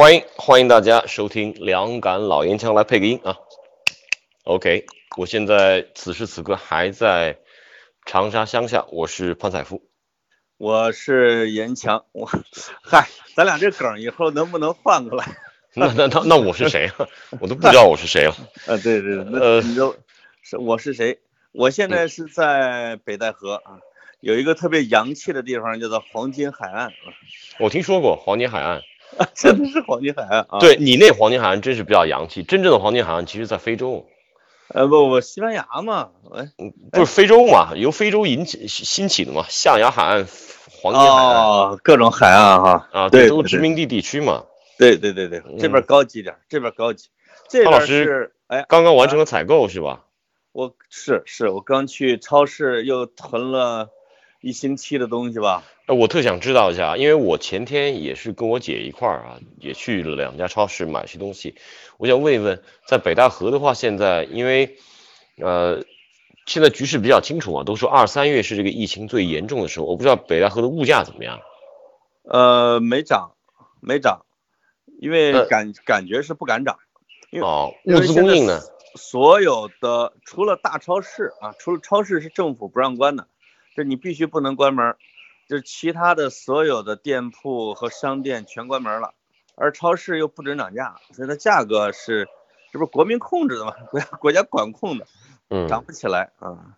欢迎欢迎大家收听两杆老烟枪来配个音啊。OK，我现在此时此刻还在长沙乡下，我是潘彩富。我是严强，我嗨，咱俩这梗以后能不能换过来？那那那那我是谁啊？我都不知道我是谁了。啊，对对，那呃你就是我是谁？我现在是在北戴河啊，有一个特别洋气的地方叫做黄金海岸啊，我听说过黄金海岸，真的是黄金海岸啊。，对你那黄金海岸真是比较洋气。真正的黄金海岸其实在非洲，呃不不，西班牙嘛，哎，不是非洲嘛？由非洲引起兴起的嘛？象牙海岸、黄金海岸、哦，各种海岸哈，啊，对都是殖民地地区嘛。对对对对，这边高级点，这边高级，这老师是哎，刚刚完成了采购是吧？我是是我刚去超市又囤了一星期的东西吧，呃，我特想知道一下，因为我前天也是跟我姐一块儿啊，也去了两家超市买些东西。我想问一问，在北戴河的话，现在因为呃，现在局势比较清楚啊，都说二三月是这个疫情最严重的时候，我不知道北戴河的物价怎么样。呃，没涨，没涨，因为呃感、感觉是不敢涨。因为哦，物资供应呢？所有的除了大超市啊，除了超市是政府不让关的，这你必须不能关门，就是其他的所有的店铺和商店全关门了，而超市又不准涨价，所以它价格是，这不是国民控制的吗？国家国家管控的，嗯，涨不起来啊。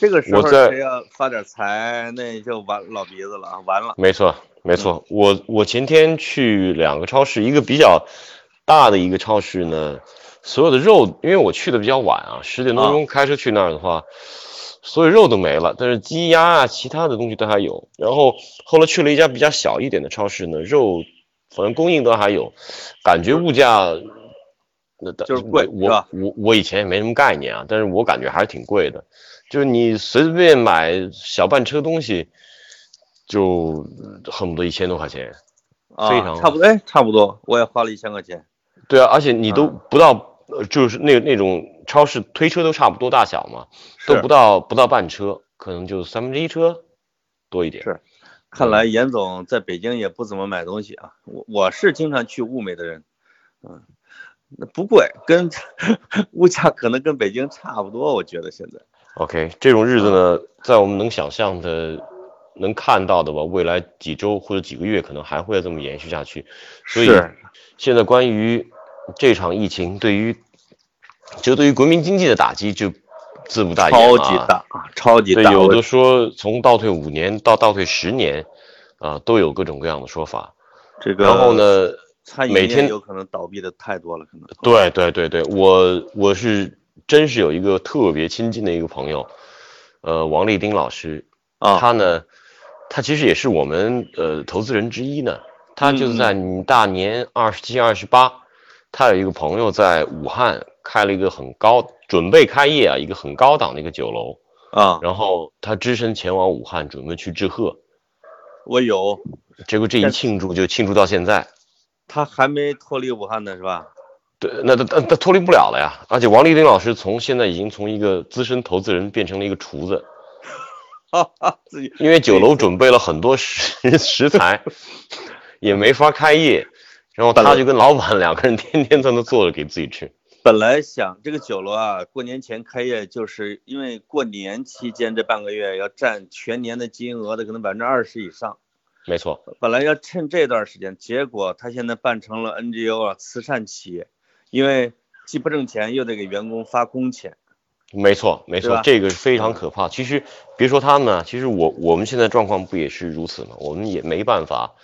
这个时候谁要发点财，那就完老鼻子了啊，完了。没错，没错。我我前天去两个超市，一个比较大的一个超市呢，所有的肉，因为我去的比较晚啊，十点多钟开车去那儿的话，所有肉都没了，但是鸡鸭啊，其他的东西都还有。然后后来去了一家比较小一点的超市呢，肉反正供应都还有，感觉物价。那就是贵是我吧我我以前也没什么概念啊，但是我感觉还是挺贵的。就是你随随便便买小半车东西，就恨不得一千多块钱。啊，非常差不多，哎，差不多，我也花了一千块钱。对啊，而且你都嗯不到，呃，就是那那种超市推车都差不多大小嘛，都不到不到半车，可能就三分之一车多一点。是看来严总在北京也不怎么买东西啊。我我是经常去物美的人，嗯，那不贵，跟 物价可能跟北京差不多，我觉得现在。OK，这种日子呢，在我们能想象的、能看到的吧，未来几周或者几个月可能还会这么延续下去。所以是现在关于这场疫情对于，就对于国民经济的打击就自不大言超啊级大啊，超级，大。我有的说从倒退五年到倒退十年，啊、都有各种各样的说法。这个，然后？呢，每天业有可能倒闭的太多了，可能。对对对对，我我是真是有一个特别亲近的一个朋友，呃，王立丁老师，啊，他呢，他其实也是我们呃投资人之一呢。他就是在你大年二十七、二十八，他有一个朋友在武汉开了一个很高，准备开业啊，一个很高档的一个酒楼，啊，然后他只身前往武汉，准备去致贺。我有，结果这一庆祝就庆祝到现在，他还没脱离武汉呢，是吧？对，那他他他脱离不了了呀。而且王立丁老师从现在已经从一个资深投资人变成了一个厨子，哈哈，自己因为酒楼准备了很多食 食材，也没法开业，然后他就跟老板两个人天天在那坐着给自己吃。本来想这个酒楼啊，过年前开业，就是因为过年期间这半个月要占全年的金额的可能百分之二十以上。没错，本来要趁这段时间，结果他现在办成了 NGO 啊，慈善企业，因为既不挣钱，又得给员工发工钱。没错，没，错这个是非常可怕。其实别说他们啊，其实我我们现在状况不也是如此吗？我们也没办法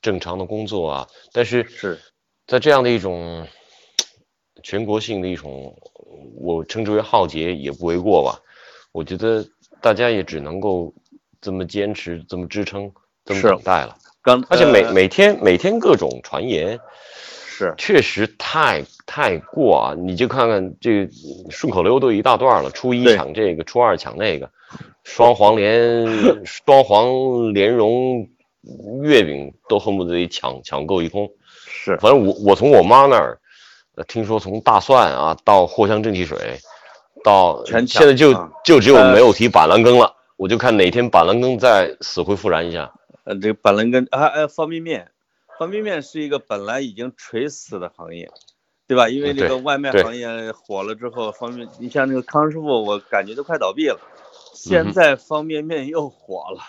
正常的工作啊。但是是在这样的一种全国性的一种，我称之为浩劫也不为过吧。我觉得大家也只能够这么坚持，这么支撑，这么等待了。刚，而且每呃每天每天各种传言，是确实太太过啊！你就看看这个顺口溜都一大段了，初一抢这个，初二抢那个，双黄连 双黄莲蓉月饼都恨不得得抢抢购一空。是，反正我我从我妈那儿，呃，听说从大蒜啊到藿香正气水，到全现在就啊就只有呃没有提板蓝根了。我就看哪天板蓝根再死灰复燃一下。呃，这个板蓝根啊，呃，方便面，方便面是一个本来已经垂死的行业，对吧？因为这个外卖行业火了之后，方便，你像那个康师傅，我感觉都快倒闭了。嗯现在方便面又火了，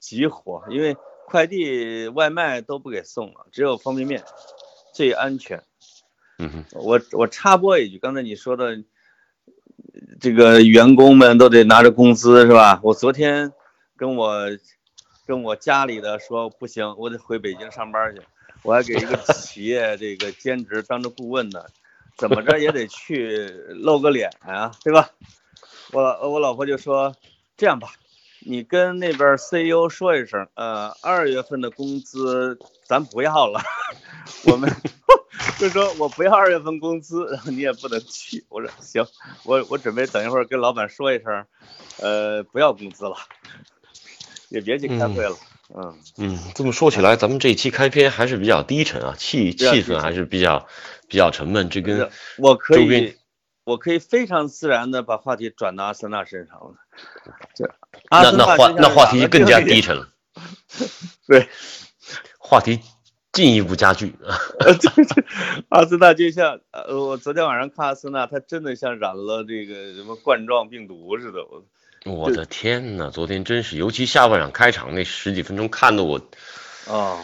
极火，因为快递外卖都不给送了，只有方便面最安全。嗯，我我插播一句，刚才你说的，这个员工们都得拿着工资是吧？我昨天跟我跟我家里的说不行，我得回北京上班去，我还给一个 企业这个兼职当着顾问呢，怎么着也得去露个脸啊，对吧？我我老婆就说这样吧，你跟那边 CEO 说一声，呃，二月份的工资咱不要了，我们 就说我不要二月份工资，然后你也不能去。我说行，我我准备等一会儿跟老板说一声，呃，不要工资了，也别去开会了。嗯，嗯，这么说起来，咱们这一期开篇还是比较低沉啊，气气氛还是比较比较沉闷。这跟是我可以，我可以非常自然的把话题转到阿森纳身上了。这那那话那话题更加。低沉了，对，话题进一步加剧 啊。阿森纳就像呃，我昨天晚上看阿森纳，他真的像染了这个什么冠状病毒似的。我我的天哪，昨天真是，尤其下半场开场那十几分钟，看得我哦，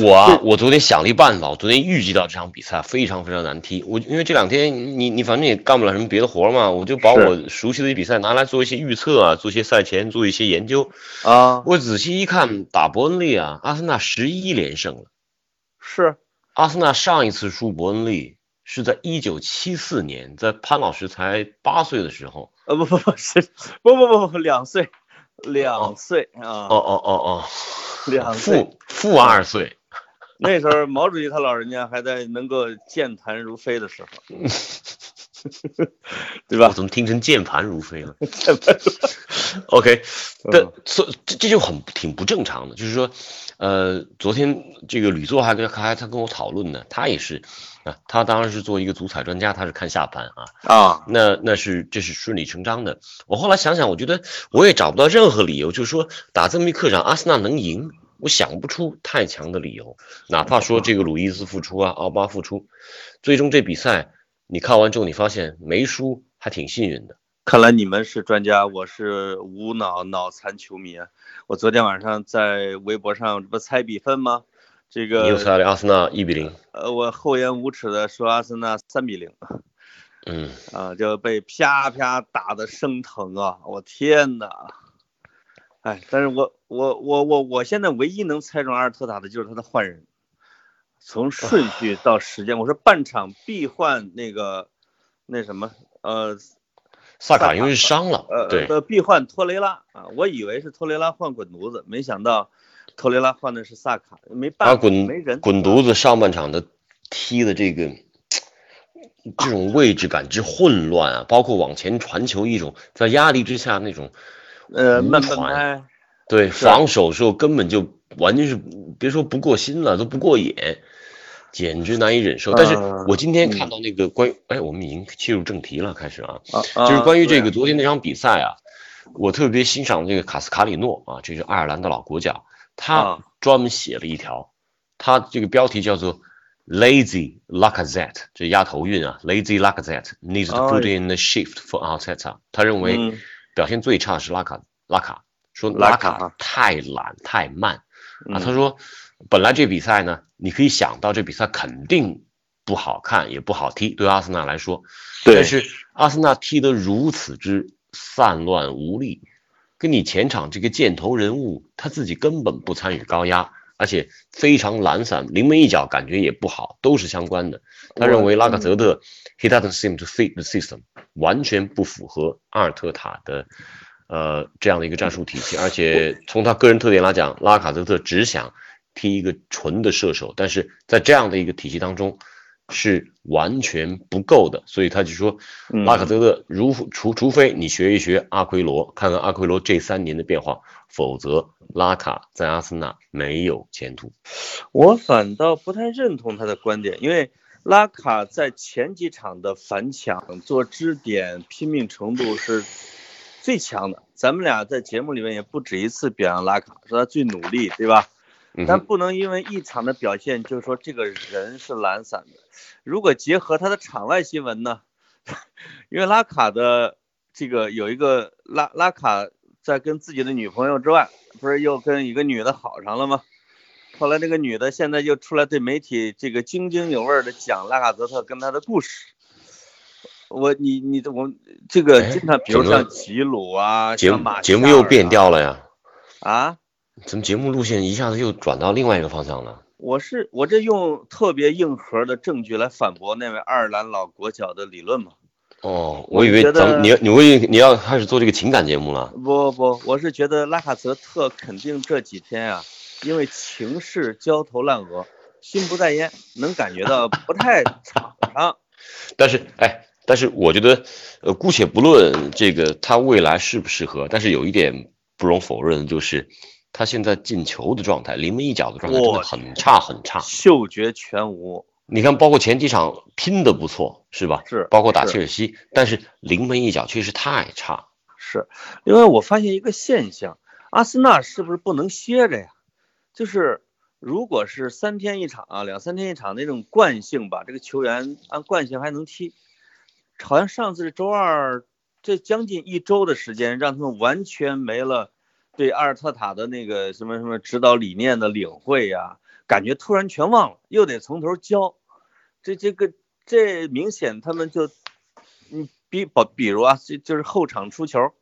我啊，我昨天想了一办法，我昨天预计到这场比赛非常非常难踢。我因为这两天你你反正也干不了什么别的活儿嘛，我就把我熟悉的比赛拿来做一些预测啊，做一些赛前做一些研究。啊，我仔细一看，打伯恩利啊，阿森纳十一连胜了。是阿森纳上一次输伯恩利是在一九七四年，在潘老师才八岁的时候。呃不不不是不不不不两岁，两岁啊。哦，哦哦哦，两岁。负负二岁。那时候毛主席他老人家还在能够健谈如飞的时候，对吧？我怎么听成键盘如飞了？OK，但所这这就很挺不正常的，就是说，呃，昨天这个吕座还跟还他跟我讨论呢，他也是啊，他当然是作为一个足彩专家，他是看下盘啊，啊，那那是这是顺理成章的。我后来想想，我觉得我也找不到任何理由，就是说打这么一客场，阿森纳能赢，我想不出太强的理由。哪怕说这个鲁伊斯复出啊，奥巴复出，最终这比赛你看完之后，你发现没输还挺幸运的。看来你们是专家，我是无脑脑残球迷啊！我昨天晚上在微博上这不猜比分吗？这你又个猜了阿森纳一比零，呃，我厚颜无耻的说阿森纳三比零嗯，啊，就被啪啪打的生疼啊！我天呐！哎，但是我我我我我现在唯一能猜中阿尔特塔的就是他的换人，从顺序到时间，我说半场必换那个那什么呃萨卡因为伤了，呃对，呃必换托雷拉啊，我以为是托雷拉换滚犊子，没想到托雷拉换的是萨卡，没办法，他滚没人滚犊子上半场的踢的这个这种位置感之混乱啊，包括往前传球一种在压力之下那种呃慢无传半拍，对防守时候根本就完全是别说不过心了，都不过眼，简直难以忍受。但是呃我今天看到那个关于，哎，我们已经切入正题了，开始啊，啊就是关于这个昨天那场比赛啊，我特别欣赏这个卡斯卡里诺啊，这是爱尔兰的老国脚，他啊。专门写了一条，他这个标题叫做 “Lazy Lacazette”，这押头韵啊，“Lazy Lacazette needs to 哎。put in the shift for Arteta”，他认为嗯。表现最差是拉卡拉卡，说拉拉卡卡太懒太慢。啊，嗯。他说本来这比赛呢，你可以想到这比赛肯定不好看也不好踢，对阿森纳来说，对但是阿森纳踢得如此之散乱无力，跟你前场这个箭头人物他自己根本不参与高压，而且非常懒散，临门一脚感觉也不好，都是相关的。他认为拉卡泽特 he doesn't seem to fit the system，完全不符合阿尔特塔的呃这样的一个战术体系，而且从他个人特点来讲，拉卡泽特只想踢一个纯的射手，但是在这样的一个体系当中，是完全不够的，所以他就说，嗯。拉卡泽特如除除非你学一学阿奎罗，看看阿奎罗这三年的变化，否则拉卡在阿森纳没有前途。我反倒不太认同他的观点，因为拉卡在前几场的反抢、做支点、拼命程度是最强的。咱们俩在节目里面也不止一次表扬拉卡，说他最努力，对吧？但不能因为一场的表现就说这个人是懒散的。如果结合他的场外新闻呢？因为拉卡的这个有一个拉拉卡在跟自己的女朋友之外，不是又跟一个女的好上了吗？后来那个女的现在又出来对媒体这个津津有味的讲拉卡泽特跟他的故事。我你你的我这个哎经常，比如像齐鲁啊，节节目又变调了呀，啊。怎么节目路线一下子又转到另外一个方向了？我是我这用特别硬核的证据来反驳那位爱尔兰老国脚的理论嘛？哦，我我以为咱们你要你为你要开始做这个情感节目了。不不，我是觉得拉卡泽特肯定这几天啊，因为情势焦头烂额，心不在焉，能感觉到不太 场上。但是，哎，但是我觉得，呃，姑且不论这个他未来适不适合，但是有一点不容否认，就是他现在进球的状态，临门一脚的状态真的很差很差。嗅觉全无，你看，包括前几场拼的不错，是吧？是包括打切尔西，但是临门一脚确实太差。是，因为我发现一个现象，阿森纳是不是不能歇着呀？就是如果是三天一场啊，两三天一场那种惯性吧，这个球员按惯性还能踢。好像上次是周二，这将近一周的时间，让他们完全没了对阿尔特塔的那个什么什么指导理念的领会呀、感觉突然全忘了，又得从头教。这这个这明显他们就，嗯，比比比如啊，就就是后场出球，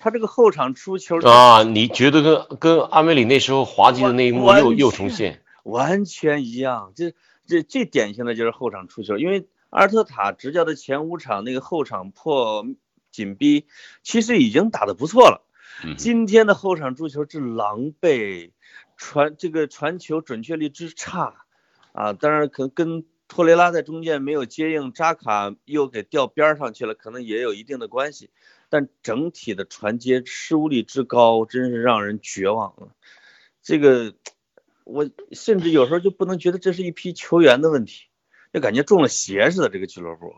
他这个后场出球啊，你觉得跟跟阿梅里那时候滑稽的那一幕又又重现？完全一样，这这最典型的就是后场出球，因为阿尔特塔执教的前五场那个后场破紧逼，其实已经打得不错了。嗯今天的后场助球之狼狈，传这个传球准确率之差，啊，当然可能跟托雷拉在中间没有接应，扎卡又给调边儿上去了，可能也有一定的关系。但整体的传接失误率之高，真是让人绝望了。这个我甚至有时候就不能觉得这是一批球员的问题，就感觉中了邪似的这个俱乐部。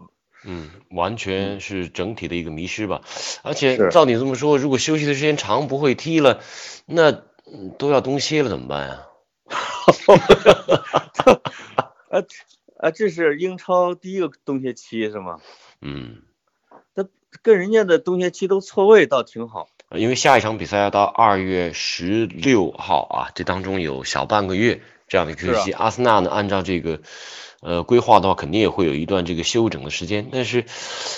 嗯，完全是整体的一个迷失吧。而且照你这么说，如果休息的时间长不会踢了，那嗯都要冬歇了怎么办呀？啊 啊，这是英超第一个冬歇期是吗？嗯，跟人家的冬歇期都错位，倒挺好。因为下一场比赛要到二月十六号啊，这当中有小半个月这样的一个。阿森纳呢，按照这个呃规划的话，肯定也会有一段这个休整的时间。但是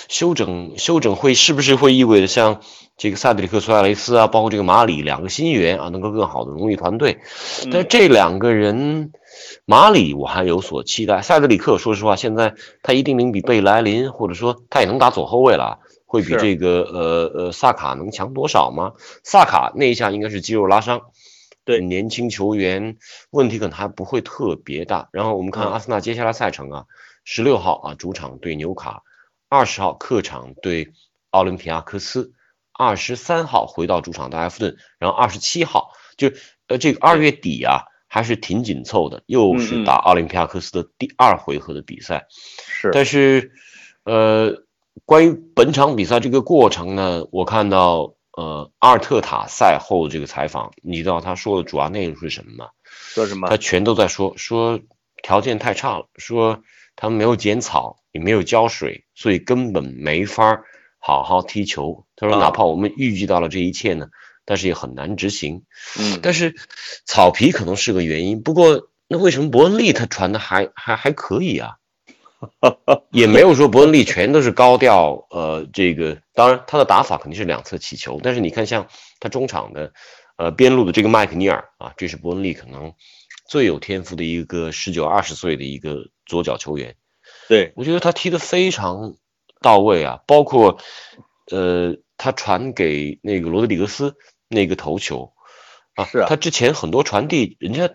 休整休整会是不是会意味着像这个萨德里克·苏亚雷斯啊，包括这个马里两个新援啊，能够更好的融入团队？但是这两个人，马里我还有所期待。萨德里克，说实话，现在他一定能比贝莱林，或者说他也能打左后卫了，会比这个呃呃萨卡能强多少吗？萨卡那一下应该是肌肉拉伤，对年轻球员问题可能还不会特别大。然后我们看嗯阿森纳接下来赛程啊，十六号啊主场对纽卡，二十号客场对奥林匹亚科斯，二十三号回到主场对埃弗顿，然后二十七号就呃这个二月底啊还是挺紧凑的，又是打奥林匹亚科斯的第二回合的比赛。是但是，呃，关于本场比赛这个过程呢，我看到呃阿尔特塔赛后这个采访，你知道他说的主要内容是什么吗？说什么他？全都在说说条件太差了，说他们没有剪草，也没有浇水，所以根本没法好好踢球。他说，啊哪怕我们预计到了这一切呢，但是也很难执行。嗯，但是草皮可能是个原因，不过那为什么伯恩利他传的还还还可以啊？也没有说伯恩利全都是高调，呃，这个当然他的打法肯定是两侧起球，但是你看像他中场的，呃，边路的这个麦克尼尔啊，这是伯恩利可能最有天赋的一个十九二十岁的一个左脚球员，对，我觉得他踢得非常到位啊，包括呃，他传给那个罗德里格斯那个头球啊，是啊。他之前很多传递，人家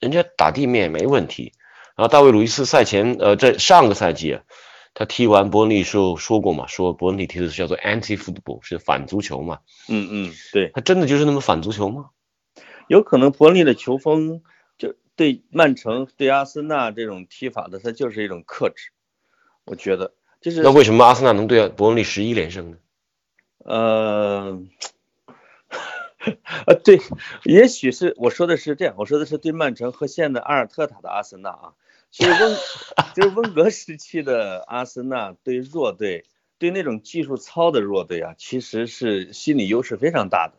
人家打地面没问题然后大卫·鲁伊斯赛前，呃，在上个赛季啊，他踢完伯恩利时候说过嘛，说伯恩利踢的是叫做 anti football，是反足球嘛。嗯嗯，对，他真的就是那么反足球吗？有可能伯恩利的球风就对曼城、对阿森纳这种踢法的，他就是一种克制。我觉得就是那为什么阿森纳能对伯恩利十一连胜呢？呃，呃，对，也许是我说的是这样，我说的是对曼城和现在阿尔特塔的阿森纳啊，其实温 就是温格时期的阿森纳对弱队，对那种技术糙的弱队啊，其实是心理优势非常大的。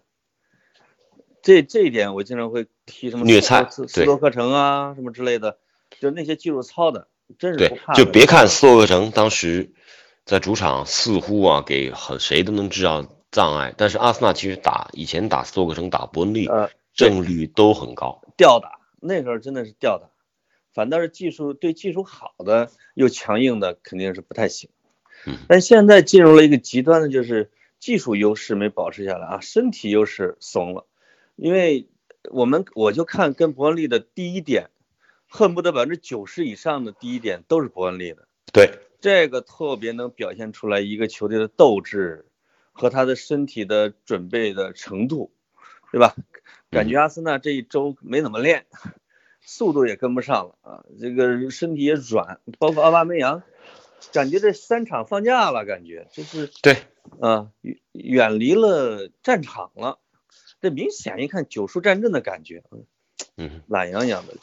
这这一点我经常会提什么虐菜斯斯托克城啊什么之类的，就那些技术糙的，真是不对就别看斯托克城当时在主场似乎啊给很谁都能制造障碍，但是阿森纳其实打以前打斯托克城打伯恩利呃胜率都很高。吊打，那时候真的是吊打，反倒是技术对技术好的又强硬的肯定是不太行。嗯但现在进入了一个极端的，就是技术优势没保持下来啊，身体优势怂了，因为我们我就看跟伯恩利的第一点，恨不得百分之九十以上的第一点都是伯恩利的，对，这个特别能表现出来一个球队的斗志和他的身体的准备的程度，对吧？感觉阿森纳这一周没怎么练，速度也跟不上了啊，这个身体也软，包括奥巴梅扬，感觉这三场放假了，感觉就是对，啊远远离了战场了，这明显一看九叔战阵的感觉，嗯，懒洋洋的。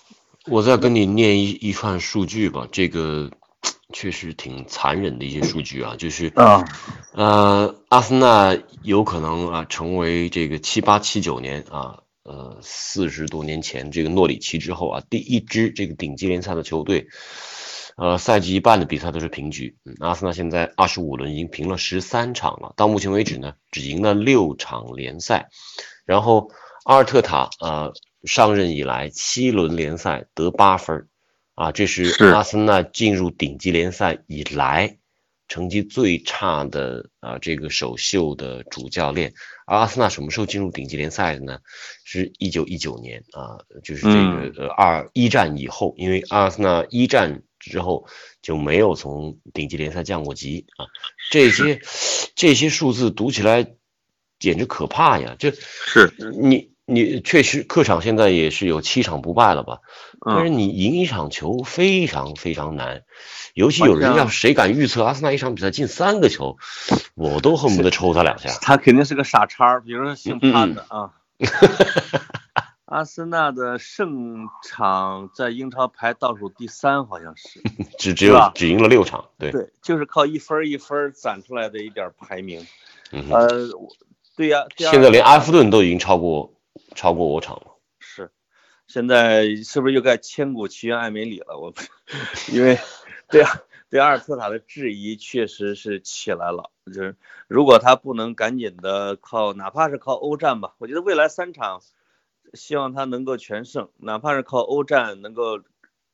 我再跟你念一一串数据吧，这个确实挺残忍的一些数据啊，就是啊，呃，阿森纳有可能啊成为这个七八七九年啊，呃四十多年前这个诺里奇之后啊第一支这个顶级联赛的球队，呃赛季一半的比赛都是平局。嗯，阿森纳现在二十五轮已经平了十三场了，到目前为止呢只赢了六场联赛，然后阿尔特塔呃上任以来七轮联赛得八分，啊这是是阿森纳进入顶级联赛以来。成绩最差的啊、这个首秀的主教练。而阿森纳什么时候进入顶级联赛的呢？是一九一九年啊、就是这个呃二一战以后，因为阿森纳一战之后就没有从顶级联赛降过级啊。这些这些数字读起来简直可怕呀！这是，你你确实客场现在也是有七场不败了吧？但是嗯，你赢一场球非常非常难，尤其有人要谁敢预测阿森纳一场比赛进三个球，我都恨不得抽他两下。他肯定是个傻叉儿，比如说姓嗯潘的啊。阿森纳的胜场在英超排倒数第三，好像是。只只有只赢了六场，对，对，就是靠一分儿一分儿攒出来的一点儿排名。嗯，呃，对呀、现在连埃弗顿都已经超过超过五场了。是，现在是不是又该千古奇冤艾梅里了？我不，因为 对啊，对阿尔特塔的质疑确实是起来了。就是如果他不能赶紧的靠，哪怕是靠欧战吧，我觉得未来三场，希望他能够全胜，哪怕是靠欧战能够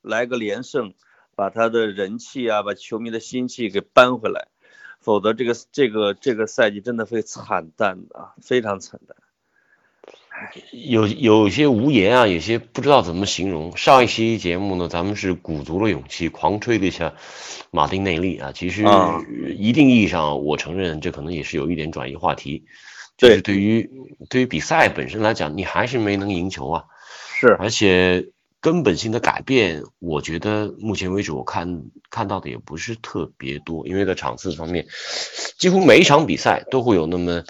来个连胜，把他的人气啊，把球迷的心气给扳回来。否则，这个这个这个赛季真的会惨淡的啊，非常惨淡。有有些无言啊，有些不知道怎么形容。上一期节目呢，咱们是鼓足了勇气，狂吹了一下马丁内利啊。其实啊一定意义上，我承认这可能也是有一点转移话题。就是对于对于比赛本身来讲，你还是没能赢球啊。是，而且根本性的改变，我觉得目前为止我看看到的也不是特别多，因为在场次方面，几乎每一场比赛都会有那么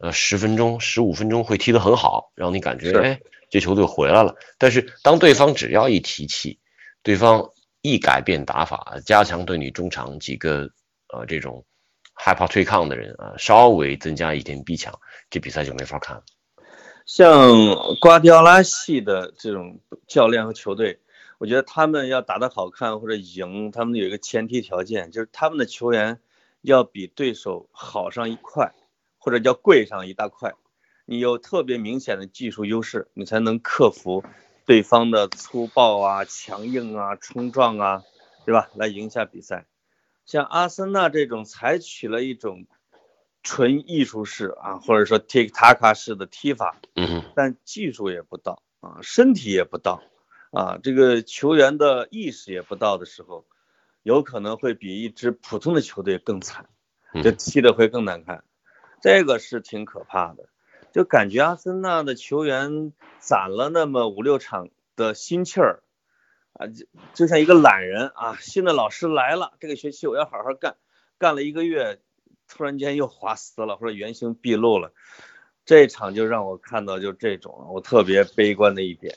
呃十分钟、十五分钟会踢得很好，让你感觉哎这球队回来了。但是当对方只要一提气，对方一改变打法，加强对你中场几个呃这种害怕对抗的人啊，稍微增加一点逼抢，这比赛就没法看了。像瓜迪奥拉系的这种教练和球队，我觉得他们要打得好看或者赢，他们有一个前提条件，就是他们的球员要比对手好上一块，或者叫贵上一大块。你有特别明显的技术优势，你才能克服对方的粗暴啊、强硬啊、冲撞啊，对吧？来赢下比赛。像阿森纳这种采取了一种纯艺术式啊，或者说 tiki taka 式的踢法，嗯，但技术也不到啊，身体也不到啊，这个球员的意识也不到的时候，有可能会比一支普通的球队更惨，就嗯踢的会更难看，这个是挺可怕的。就感觉阿森纳的球员攒了那么五六场的心气儿，啊，就就像一个懒人啊，新的老师来了，这个学期我要好好干，干了一个月，突然间又滑丝了，或者原形毕露了，这场就让我看到就这种了，我特别悲观的一点。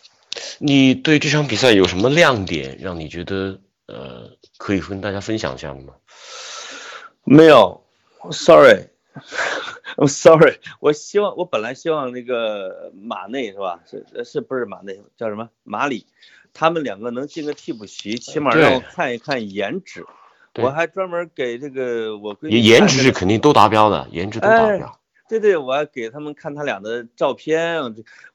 你对这场比赛有什么亮点让你觉得呃可以跟大家分享一下的吗？没有 sorry，I'm sorry，我希望我本来希望那个马内是吧？是是不是马内叫什么马里？他们两个能进个替补席，起码让我看一看颜值。我还专门给这个我闺女颜值是肯定都达标的，颜值都达标。对对，我还给他们看他俩的照片，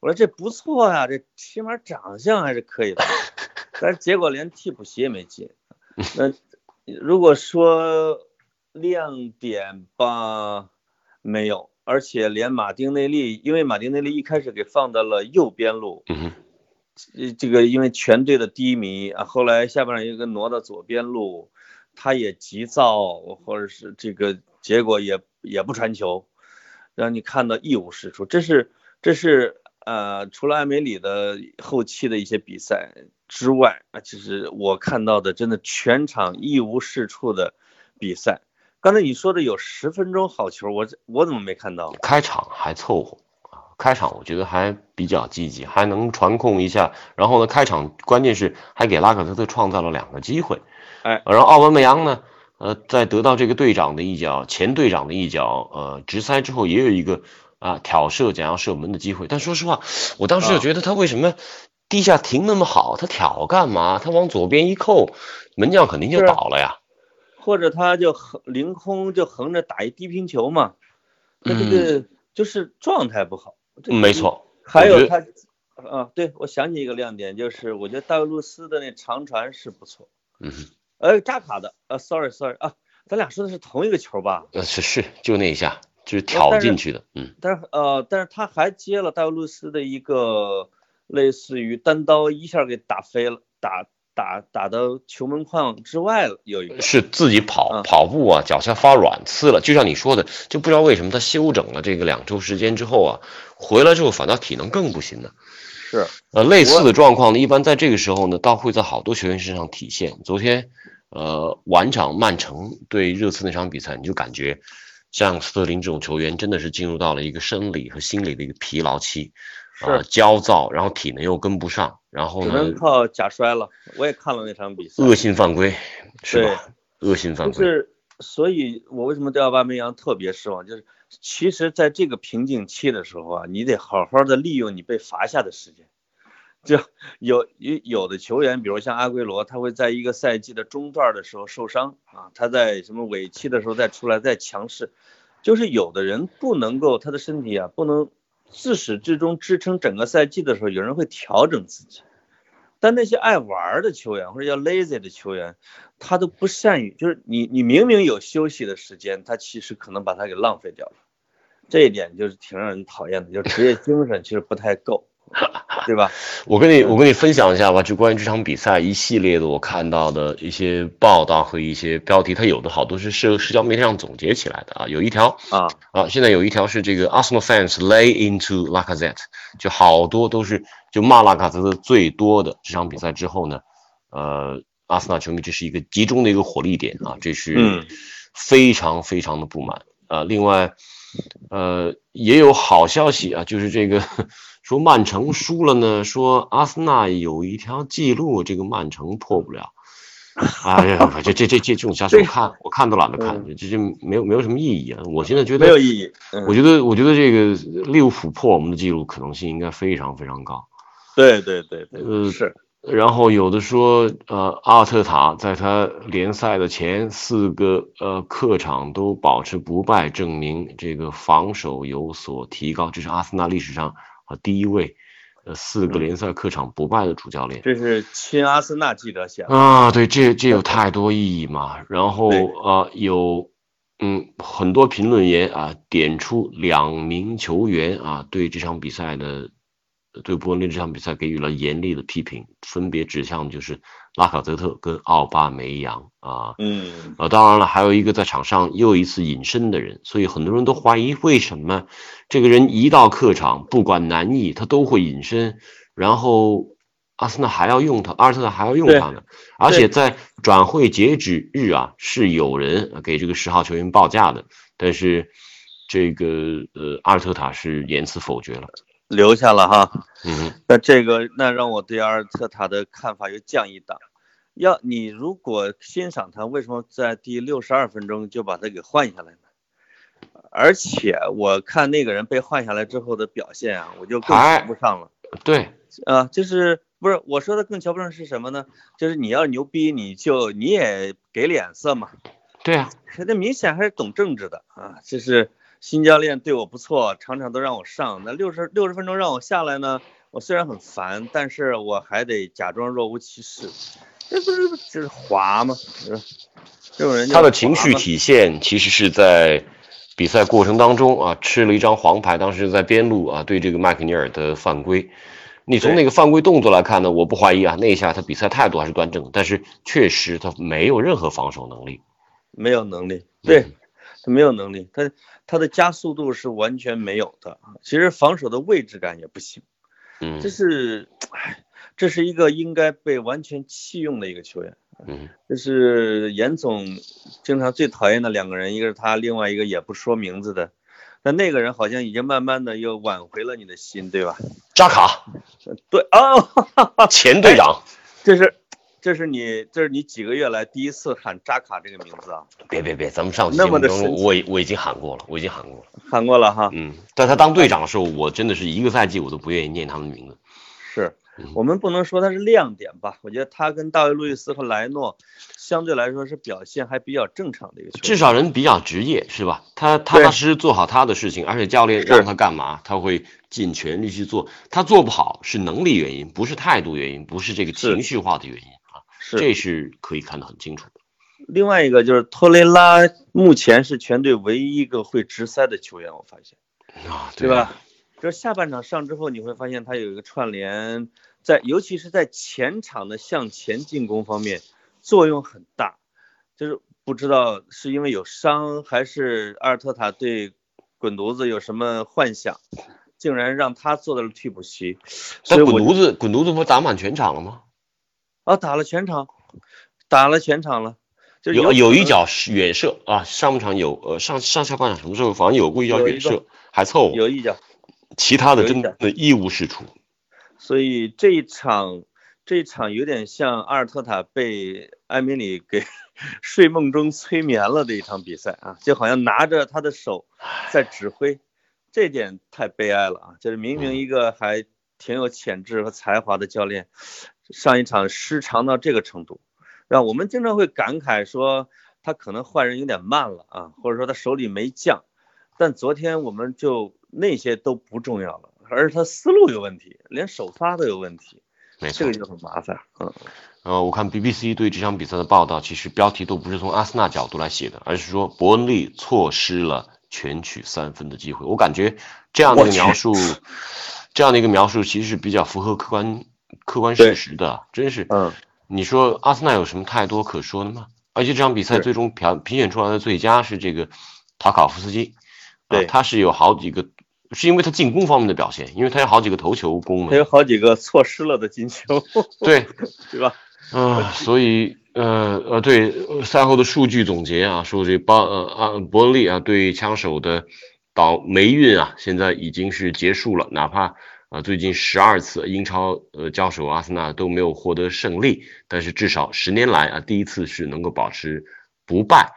我说这不错呀、这起码长相还是可以的，但是结果连替补席也没进。那如果说亮点吧，没有，而且连马丁内利，因为马丁内利一开始给放到了右边路，嗯这个因为全队的低迷啊，后来下半场又给挪到左边路，他也急躁，或者是这个结果也也不传球，让你看到一无是处。这是这是呃，除了艾梅里的后期的一些比赛之外啊，其实我看到的真的全场一无是处的比赛。刚才你说的有十分钟好球，我我怎么没看到？开场还凑合啊，开场我觉得还比较积极，还能传控一下。然后呢，开场关键是还给拉卡泽特创造了两个机会。哎然后奥文梅扬呢，呃，在得到这个队长的一脚前队长的一脚呃直塞之后，也有一个啊挑射想要射门的机会。但说实话，我当时就啊觉得他为什么地下停那么好？他挑干嘛？他往左边一扣，门将肯定就倒了呀。或者他就横凌空就横着打一低平球嘛，他这个就是状态不好。这个嗯没。错，还有他，啊，对，我想起一个亮点，就是我觉得戴维路斯的那长传是不错，嗯哼，呃，扎卡的，呃，sorry sorry 啊，咱俩说的是同一个球吧？呃是是就那一下，就是挑进去的，嗯。但是呃，但是他还接了戴维路斯的一个类似于单刀一下给打飞了，打打打到球门框之外了，有一个。是自己跑嗯跑步啊，脚下发软刺了，就像你说的，就不知道为什么他休整了这个两周时间之后啊，回来之后反倒体能更不行了。是，呃，类似的状况呢，一般在这个时候呢，倒会在好多球员身上体现。昨天，呃，晚场曼城对热刺那场比赛，你就感觉像斯特林这种球员真的是进入到了一个生理和心理的一个疲劳期，啊、是焦躁，然后体能又跟不上，然后只，能靠假摔了。我也看了那场比赛，恶性犯规，是吧？恶性犯规。就是，所以我为什么对奥巴梅扬特别失望？就是其实在这个瓶颈期的时候啊，你得好好的利用你被罚下的时间。就有有有的球员，比如像阿圭罗，他会在一个赛季的中段的时候受伤啊，他在什么尾期的时候再出来再强势。就是有的人不能够，他的身体啊不能自始至终支撑整个赛季的时候，有人会调整自己。但那些爱玩的球员或者叫 lazy 的球员，他都不善于，就是你你明明有休息的时间，他其实可能把它给浪费掉了。这一点就是挺让人讨厌的，就职业精神其实不太够，对吧？我跟你我跟你分享一下吧，就关于这场比赛一系列的我看到的一些报道和一些标题，它有的好多是社社交媒体上总结起来的啊，有一条啊，啊，现在有一条是这个 Arsenal fans lay into Lacazette，就好多都是就骂拉卡泽特最多的这场比赛之后呢，呃，阿森纳球迷这是一个集中的一个火力点啊，这是嗯非常非常的不满啊。另外，呃，也有好消息啊，就是这个说曼城输了呢，说阿森纳有一条记录，这个曼城破不了。哎呀，这这这这这种消息我看 我看都懒得看，这这没有没有什么意义啊。我现在觉得没有意义。嗯我觉得我觉得这个利物浦破我们的记录可能性应该非常非常高。对对对对，呃是然后有的说，呃，阿尔特塔在他联赛的前四个呃客场都保持不败，证明这个防守有所提高。这是阿森纳历史上啊第一位，呃四个联赛客场不败的主教练。这是亲阿森纳记者写的。啊，对，这这有太多意义嘛。然后对啊，有嗯很多评论员啊点出两名球员啊对这场比赛的对伯恩利这场比赛给予了严厉的批评，分别指向就是拉卡泽特跟奥巴梅扬啊。嗯，呃，当然了，还有一个在场上又一次隐身的人，所以很多人都怀疑为什么这个人一到客场，不管难易他都会隐身，然后阿森纳还要用他，阿尔特塔还要用他呢。而且在转会截止日啊，是有人给这个十号球员报价的，但是这个呃阿尔特塔是言辞否决了。留下了哈。嗯，那这个那让我对阿尔特塔的看法又降一档。要你如果欣赏他，为什么在第六十二分钟就把他给换下来呢？而且我看那个人被换下来之后的表现啊，我就更哎瞧不上了。对，啊，就是不是我说的更瞧不上是什么呢？就是你要牛逼，你就你也给脸色嘛。对啊，那明显还是懂政治的啊！就是新教练对我不错，场场都让我上。那六十六十分钟让我下来呢，我虽然很烦，但是我还得假装若无其事。这不是就是滑吗？是这种人他的情绪体现其实是在比赛过程当中啊，吃了一张黄牌，当时在边路啊对这个麦克尼尔的犯规。你从那个犯规动作来看呢，我不怀疑啊，那一下他比赛态度还是端正，但是确实他没有任何防守能力。没有能力，对嗯他没有能力，他他的加速度是完全没有的。其实防守的位置感也不行。嗯这是，唉，这是一个应该被完全弃用的一个球员。嗯，这是严总经常最讨厌的两个人，一个是他，另外一个也不说名字的。但那个人好像已经慢慢的又挽回了你的心，对吧？扎卡 对哦，前队长，这是，这是你，这是你几个月来第一次喊扎卡这个名字啊？别别别，咱们上期那节目中么的神奇我我已经喊过了，我已经喊过了。喊过了哈。嗯，但他当队长的时候，我真的是一个赛季我都不愿意念他们的名字。是嗯我们不能说他是亮点吧？我觉得他跟大卫·路易斯和莱诺相对来说是表现还比较正常的一个球员。至少人比较职业，是吧？他踏踏实实做好他的事情，而且教练让他干嘛，他会尽全力去做。他做不好是能力原因，不是态度原因，不是这个情绪化的原因啊，是这是可以看得很清楚的。另外一个就是托雷拉，目前是全队唯一一个会直塞的球员，我发现，啊，对吧？就是下半场上之后，你会发现他有一个串联，在尤其是在前场的向前进攻方面作用很大。就是不知道是因为有伤，还是阿尔特塔对滚犊子有什么幻想，竟然让他做到了替补席。所但以滚犊子，滚犊子不打满全场了吗？啊，打了全场，打了全场了，就有有一脚是远射啊，上半场有呃上上下半场什么时候好像有过一脚远射，还凑合，有一脚。其他的真的一无是处。所以这一场，这一场有点像阿尔特塔被埃梅里给睡梦中催眠了的一场比赛啊，就好像拿着他的手在指挥，这点太悲哀了啊！就是明明一个还挺有潜质和才华的教练，上一场失常到这个程度，让我们经常会感慨说他可能换人有点慢了啊，或者说他手里没将，但昨天我们就那些都不重要了。而是他思路有问题，连首发都有问题，没错这个，就很麻烦。嗯，呃，我看 BBC 对这场比赛的报道，其实标题都不是从阿森纳角度来写的，而是说伯恩利错失了全取三分的机会。我感觉这样的一个描述，这样的一个描述其实是比较符合客观客观事实的，真是。嗯，你说阿森纳有什么太多可说的吗？而且这场比赛最终评评选出来的最佳是这个塔卡夫斯基，啊对，他是有好几个，是因为他进攻方面的表现，因为他有好几个头球攻门，他有好几个错失了的进球，对，对吧？啊、所以呃呃，对呃赛后的数据总结啊，说这巴呃啊伯恩利啊对枪手的倒霉运啊，现在已经是结束了，哪怕啊最近十二次英超呃交手阿森纳都没有获得胜利，但是至少十年来啊第一次是能够保持不败。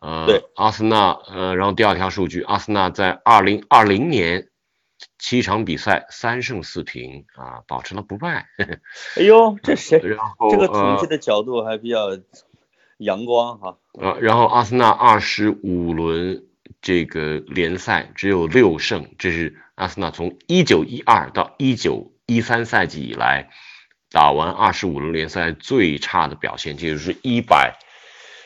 呃对，阿森纳呃，然后第二条数据，阿森纳在二零二零年七场比赛三胜四平啊，保持了不败。哎呦，这谁？然后这个统计呃的角度还比较阳光哈。呃，然后阿森纳二十五轮这个联赛只有六胜，这是阿森纳从一九一二到一九一三赛季以来打完二十五轮联赛最差的表现，这就是一百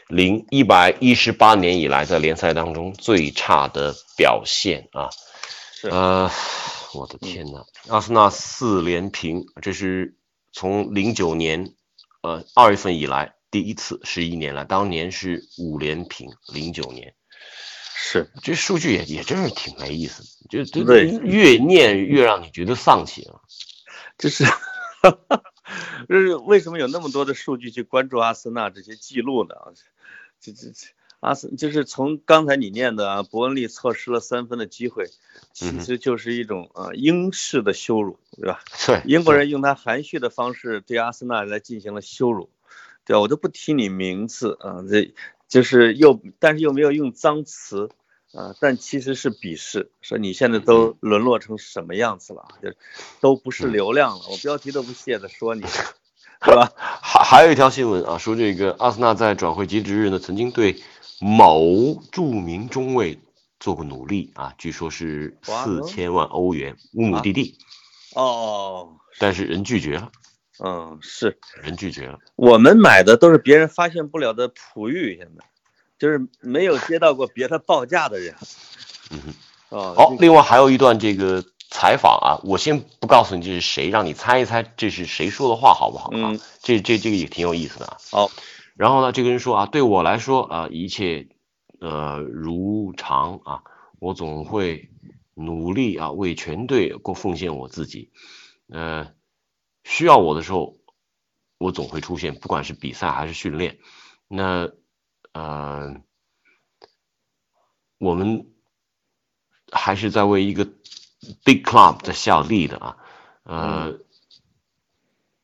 零一百一十八年以来在联赛当中最差的表现啊。是呃，我的天呐，阿森纳四连平，这是从零九年呃二月份以来第一次，十一年了，当年是五连平，零九年。是，这数据也也真是挺没意思的，就就对越念越让你觉得丧气啊。就是，就是为什么有那么多的数据去关注阿森纳这些记录呢？这这这，阿森就是从刚才你念的啊，伯恩利错失了三分的机会，其实就是一种啊英式的羞辱，对吧？对，英国人用他含蓄的方式对阿森纳来进行了羞辱，对吧？我都不提你名字啊，这就是又但是又没有用脏词。啊，但其实是鄙视，说你现在都沦落成什么样子了，就都不是流量了，我标题都不屑的说你，是吧？还还有一条新闻啊，说这个阿森纳在转会截止日呢，曾经对某著名中卫做过努力啊，据说是四千万欧元，乌姆蒂蒂，哦，但是人拒绝了，嗯，是。人拒绝了，我们买的都是别人发现不了的璞玉，现在。就是没有接到过别的报价的人，嗯哼，哦，好，另外还有一段这个采访啊，我先不告诉你这是谁，让你猜一猜这是谁说的话，好不好啊？嗯，这这这个也挺有意思的啊。好，然后呢，这个人说啊，对我来说啊，一切呃如常啊，我总会努力啊，为全队过奉献我自己，呃，需要我的时候，我总会出现，不管是比赛还是训练，那。呃，我们还是在为一个 big club 的效力的啊，呃，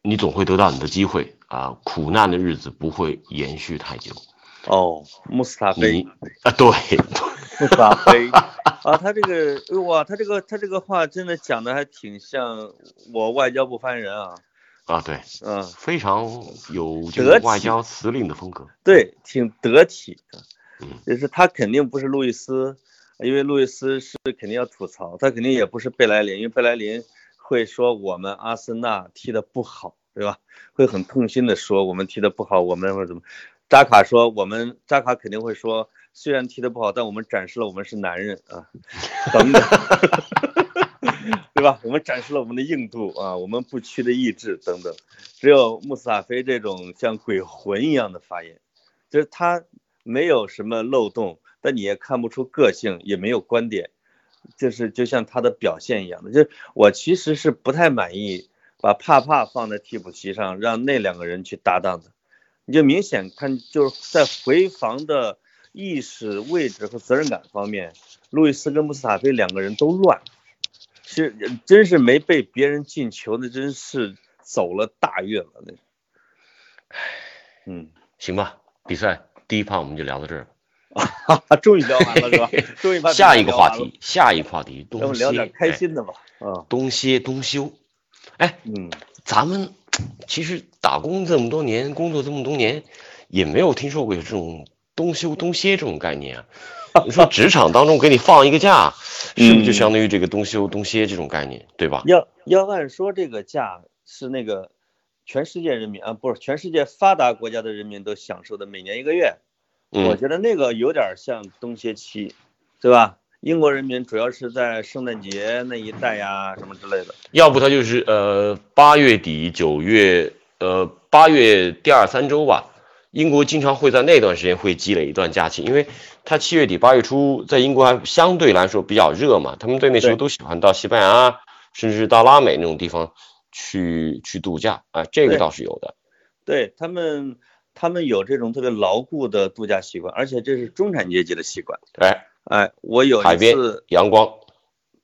你总会得到你的机会啊，苦难的日子不会延续太久。哦，穆斯塔菲。啊，对，穆斯塔菲。啊，他这个哇，他这个他这个话真的讲的还挺像我外交部发言人啊。啊，对，嗯，非常有这个外交辞令的风格，对，挺得体，嗯，就是他肯定不是路易斯，因为路易斯是肯定要吐槽，他肯定也不是贝莱林，因为贝莱林会说我们阿森纳踢的不好，对吧？会很痛心的说我们踢的不好，我们或者怎么？扎卡说我们扎卡肯定会说，虽然踢的不好，但我们展示了我们是男人啊，等等。对吧？我们展示了我们的硬度啊，我们不屈的意志等等。只有穆斯塔菲这种像鬼魂一样的发言，就是他没有什么漏洞，但你也看不出个性，也没有观点，就是就像他的表现一样的。就是我其实是不太满意把帕帕放在替补席上，让那两个人去搭档的。你就明显看，就是在回防的意识、位置和责任感方面，路易斯跟穆斯塔菲两个人都乱。是，真是没被别人进球，那真是走了大运了，那是。嗯，行吧，比赛第一趴我们就聊到这儿，终于聊完了 是吧？终于把下一个话题，下一个话题，东聊点开心的吧。啊，东歇东休。哎，嗯，咱们其实打工这么多年，工作这么多年，也没有听说过有这种东休东歇这种概念啊。你说职场当中给你放一个假，是不是就相当于这个东休东歇这种概念，对吧？要要按说这个假是那个全世界人民啊，不是全世界发达国家的人民都享受的每年一个月，我觉得那个有点像冬歇期，对吧？英国人民主要是在圣诞节那一带呀什么之类的。要不他就是呃八月底九月呃八月第二三周吧。英国经常会在那段时间会积累一段假期，因为他七月底八月初在英国还相对来说比较热嘛，他们对那时候都喜欢到西班牙，甚至到拉美那种地方去去度假啊，这个倒是有的。对他们，他们有这种特别牢固的度假习惯，而且这是中产阶级的习惯。哎哎，我有一次阳光，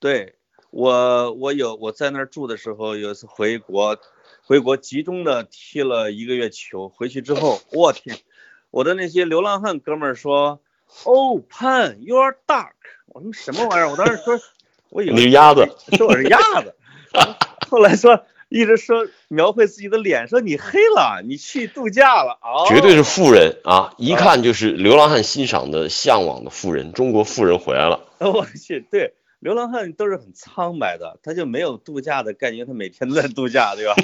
对我我有我在那儿住的时候，有一次回国。回国集中的踢了一个月球，回去之后，我天，我的那些流浪汉哥们儿说，Oh Pan，you're dark。我说什么玩意儿？我当时说，我以为你是鸭子，说我是鸭子。后来说一直说描绘自己的脸，说你黑了，你去度假了啊？绝对是富人啊，一看就是流浪汉欣赏的、向往的富人。中国富人回来了。我去，对。流浪汉都是很苍白的，他就没有度假的感觉，他每天都在度假，对吧？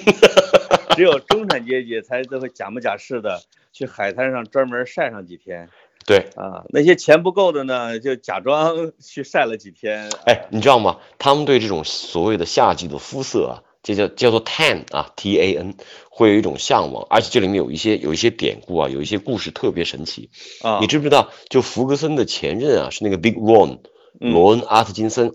只有中产阶级才都会假模假式的去海滩上专门晒上几天。对，啊，那些钱不够的呢，就假装去晒了几天。哎，你知道吗？他们对这种所谓的夏季的肤色啊，这叫叫做 tan 啊，T A N，会有一种向往，而且这里面有一些有一些典故啊，有一些故事特别神奇。啊，你知不知道？就福格森的前任啊，是那个 Big Ron，罗恩·阿特金森，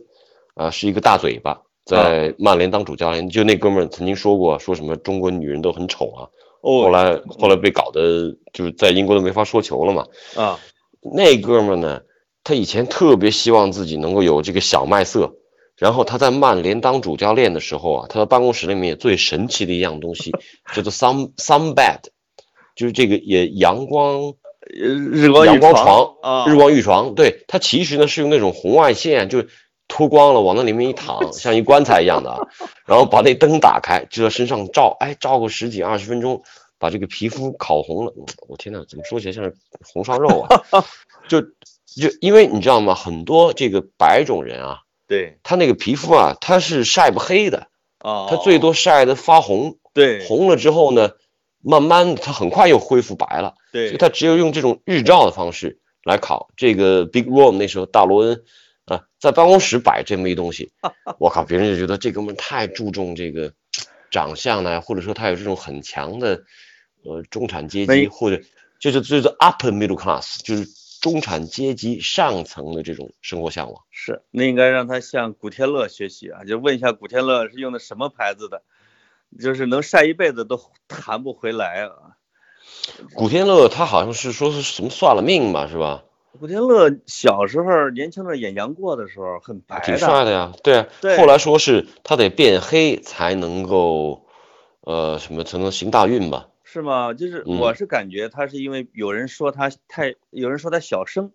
啊，是一个大嘴巴，在曼联当主教练。就那哥们儿曾经说过，说什么中国女人都很丑啊。哦，后来后来被搞得就是在英国都没法说球了嘛。啊，那哥们儿呢，他以前特别希望自己能够有这个小麦色。然后他在曼联当主教练的时候啊，他的办公室里面最神奇的一样东西叫做 sun sun bed，就是这个也阳光日光阳光床啊，日光浴床。对，它其实呢是用那种红外线，就脱光了往那里面一躺，像一棺材一样的啊。然后把那灯打开，就在身上照，哎，照个十几二十分钟，把这个皮肤烤红了。我天呐，怎么说起来像是红烧肉啊？就就因为你知道吗？很多这个白种人啊。对。他那个皮肤啊，他是晒不黑的，啊，他最多晒得发红，对。红了之后呢，慢慢他很快又恢复白了，所以对他只有用这种日照的方式来烤。这个 Big Room 那时候大罗恩啊，在办公室摆这么一东西，我靠，别人就觉得这哥们太注重这个长相呢，或者说他有这种很强的呃中产阶级，或者就是就是 upper middle class，就是中产阶级上层的这种生活向往。是，那应该让他向古天乐学习啊，就问一下古天乐是用的什么牌子的，就是能晒一辈子都弹不回来啊。古天乐他好像是说是什么算了命吧，是吧？古天乐小时候年轻的演杨过的时候很白挺帅的呀，对啊。对后来说是他得变黑才能够，呃，什么才能行大运吧？是吗？就是嗯我是感觉他是因为有人说他太，有人说他小生，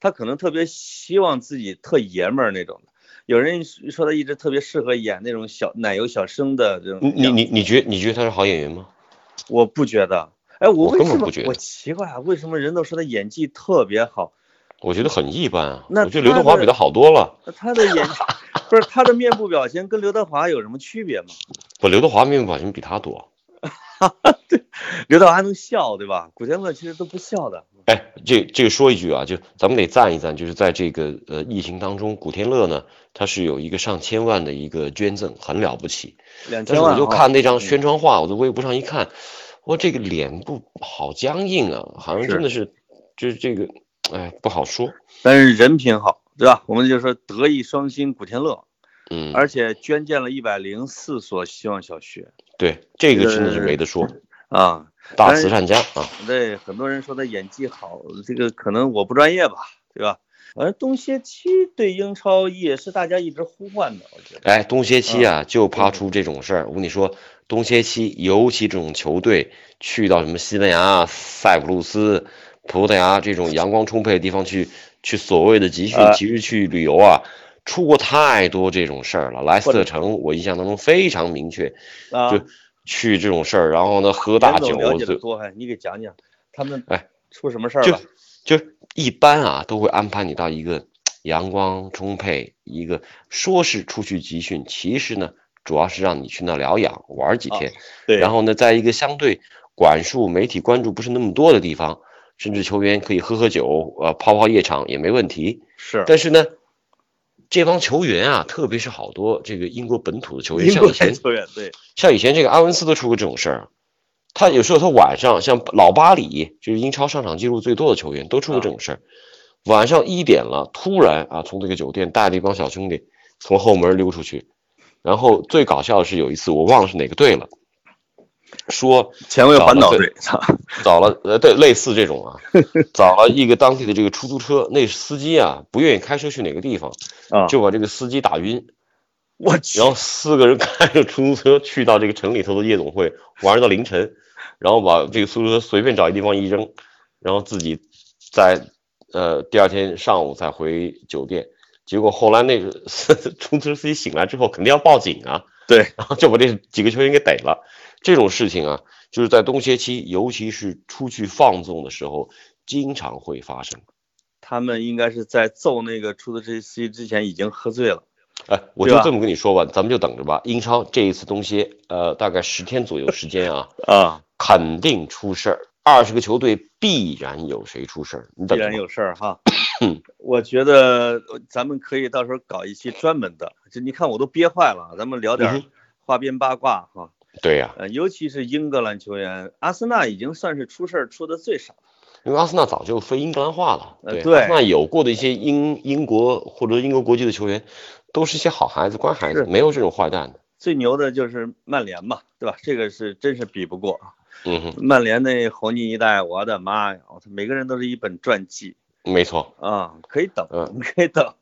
他可能特别希望自己特爷们儿那种的。有人说他一直特别适合演那种小奶油小生的这种你。你你你觉你觉得他是好演员吗？我不觉得。哎，我我为什么根本不觉得我奇怪啊？为什么人都说他演技特别好？我觉得很一般啊。那我觉得刘德华比他好多了。那他的演不是他的面部表情跟刘德华有什么区别吗？不，刘德华面部表情比他多。刘德华还能笑，对吧？古天乐其实都不笑的。哎，这这个说一句啊，就咱们得赞一赞，就是在这个呃疫情当中，古天乐呢，他是有一个上千万的一个捐赠，很了不起。但是我两千万我，就看那张嗯宣传画，我在微博上一看，我这个脸部好僵硬啊，好像真的是，就是这个，哎，不好说。但是人品好，对吧？我们就说德艺双馨古天乐，嗯，而且捐建了一百零四所希望小学对，这个真的是没得说，啊。大慈善家啊。对，很多人说他演技好，这个可能我不专业吧，对吧？反正东歇期对英超也是大家一直呼唤的，我觉得。哎，东歇期啊，就怕出这种事儿。我跟你说，东歇期，尤其这种球队去到什么西班牙、塞浦路斯、葡萄牙这种阳光充沛的地方去，去所谓的集训啊，其实去旅游啊，出过太多这种事儿了。莱斯特城，我印象当中非常明确，啊，就去这种事儿，然后呢喝大酒了，解的就多，还你给讲讲他们哎出什么事儿就了？就一般啊，都会安排你到一个阳光充沛，一个说是出去集训，其实呢，主要是让你去那疗养玩几天，对，然后呢，在一个相对管束、媒体关注不是那么多的地方，甚至球员可以喝喝酒，呃，泡泡夜场也没问题。是但是呢，这帮球员啊，特别是好多这个英国本土的球员，像以前球员，对，像以前这个阿文斯都出过这种事儿，他有时候他晚上像老巴里，就是英超上场记录最多的球员，都出过这种事儿。晚上一点了，突然啊，从这个酒店带了一帮小兄弟从后门溜出去，然后最搞笑的是有一次我忘了是哪个队了，说前卫环岛找了队，操，找了呃对类似这种啊，找了一个当地的这个出租车，那司机啊不愿意开车去哪个地方，啊，就把这个司机打晕，我去然，后四个人 开着出租车去到这个城里头的夜总会玩到凌晨，然后把这个出租车随便找一地方一扔，然后自己在呃第二天上午再回酒店。结果后来那个 出租车司机醒来之后肯定要报警啊，对，然后就把这几个球员给逮了。这种事情啊，就是在冬歇期，尤其是出去放纵的时候，经常会发生。他们应该是在揍那个出租车司机之前已经喝醉了。哎，我就这么跟你说吧，咱们就等着吧。英超这一次冬歇，呃，大概十天左右时间啊，啊，肯定出事儿，二十个球队必然有谁出事儿，你等着必然有事儿哈嗯。我觉得咱们可以到时候搞一期专门的，就你看我都憋坏了，咱们聊点花边八卦哈。对呀、呃，尤其是英格兰球员，阿森纳已经算是出事儿出的最少。因为阿森纳早就非英格兰化了，对，呃对阿森纳有过的一些英英国或者英国国籍的球员，都是一些好孩子、乖孩子，没有这种坏蛋的。最牛的就是曼联嘛，对吧？这个是真是比不过。嗯哼，曼联那黄金一代，我的妈呀！我操，每个人都是一本传记没错。啊，可以等，嗯可以等。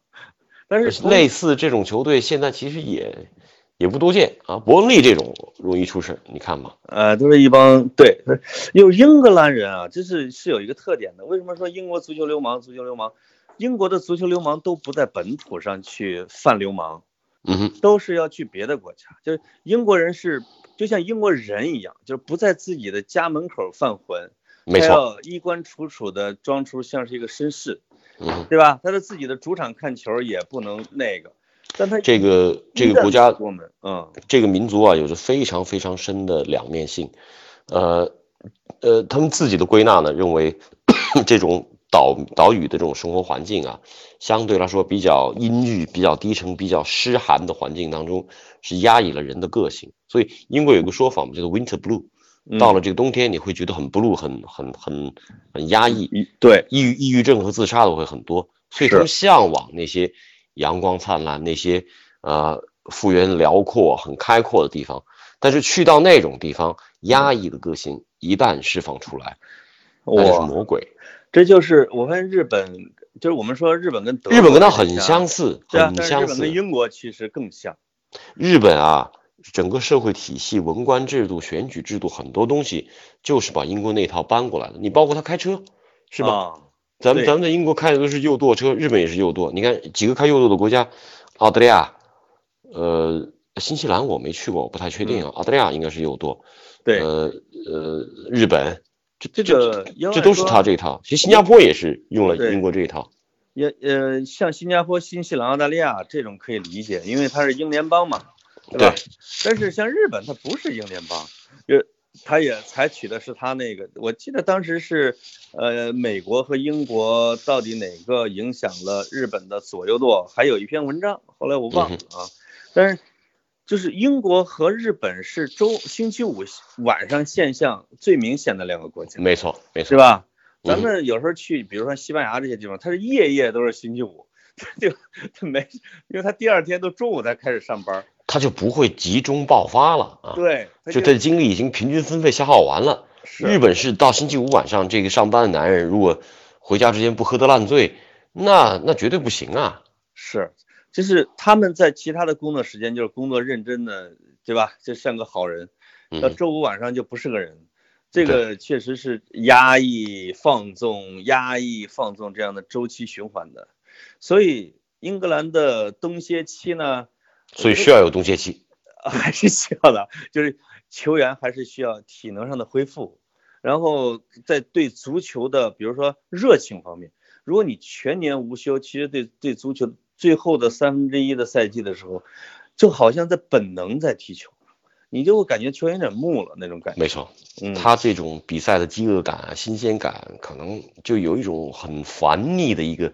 但是类似这种球队现在其实也也不多见啊，伯恩利这种容易出事，你看吧。呃，都是一帮对，有英格兰人啊，这是是有一个特点的。为什么说英国足球流氓？足球流氓，英国的足球流氓都不在本土上去犯流氓，嗯哼，都是要去别的国家。就是英国人是就像英国人一样，就是不在自己的家门口犯浑，没错。要衣冠楚楚的装出像是一个绅士，对吧？他在自己的主场看球也不能那个，但他这个这个国家嗯。这个民族啊，有着非常非常深的两面性，呃呃，他们自己的归纳呢，认为 这种岛岛屿的这种生活环境啊，相对来说比较阴郁、比较低沉、比较湿寒的环境当中，是压抑了人的个性。所以英国有个说法嘛，叫做 winter blue，嗯。到了这个冬天，你会觉得很 blue，很很很很压抑，对。抑郁、抑郁症和自杀的会很多，所以他们向往那些阳光灿烂、那些呃幅员辽阔、很开阔的地方。但是去到那种地方，压抑的个性一旦释放出来，那就是，魔鬼。这就是我发现日本，就是我们说日本跟德国日本跟它很相，似，啊，很相但是日本跟似。英国其实更像，日本啊，整个社会体系、文官制度、选举制度很多东西，就是把英国那套搬过来的。你包括他开车，是吧？啊咱们咱们在英国开的都是右舵车，日本也是右舵。你看几个开右舵的国家，澳大利亚，呃，新西兰我没去过，我不太确定啊。澳大利亚应该是右舵，嗯对，呃呃，日本，这这个这都是说他这一套。其实新加坡也是用了英国这一套。也呃，像新加坡、新西兰、澳大利亚这种可以理解，因为它是英联邦嘛，对吧？但是像日本，它不是英联邦，呃，它也采取的是他那个，我记得当时是，呃，美国和英国到底哪个影响了日本的左右舵，还有一篇文章，后来我忘了啊。但是就是英国和日本是周星期五晚上现象最明显的两个国家，没错，没错，是吧？咱嗯们有时候去，比如说西班牙这些地方，它是夜夜都是星期五，就他没，因为他第二天都中午才开始上班，他就不会集中爆发了啊。对，它就他的精力已经平均分配消耗完了。是日本是到星期五晚上，这个上班的男人如果回家之前不喝得烂醉，那那绝对不行啊。是，就是他们在其他的工作时间就是工作认真的，对吧？就像个好人，到嗯，周五晚上就不是个人。这个确实是压抑、放纵、压抑、放纵这样的周期循环的，所以英格兰的冬歇期呢，所以需要有冬歇期。还是需要的，就是球员还是需要体能上的恢复，然后在对足球的，比如说热情方面，如果你全年无休，其实对对足球最后的三分之一的赛季的时候，就好像在本能在踢球，你就会感觉球员有点木了那种感觉。没错，嗯，他这种比赛的饥饿感啊、新鲜感，可能就有一种很烦腻的一个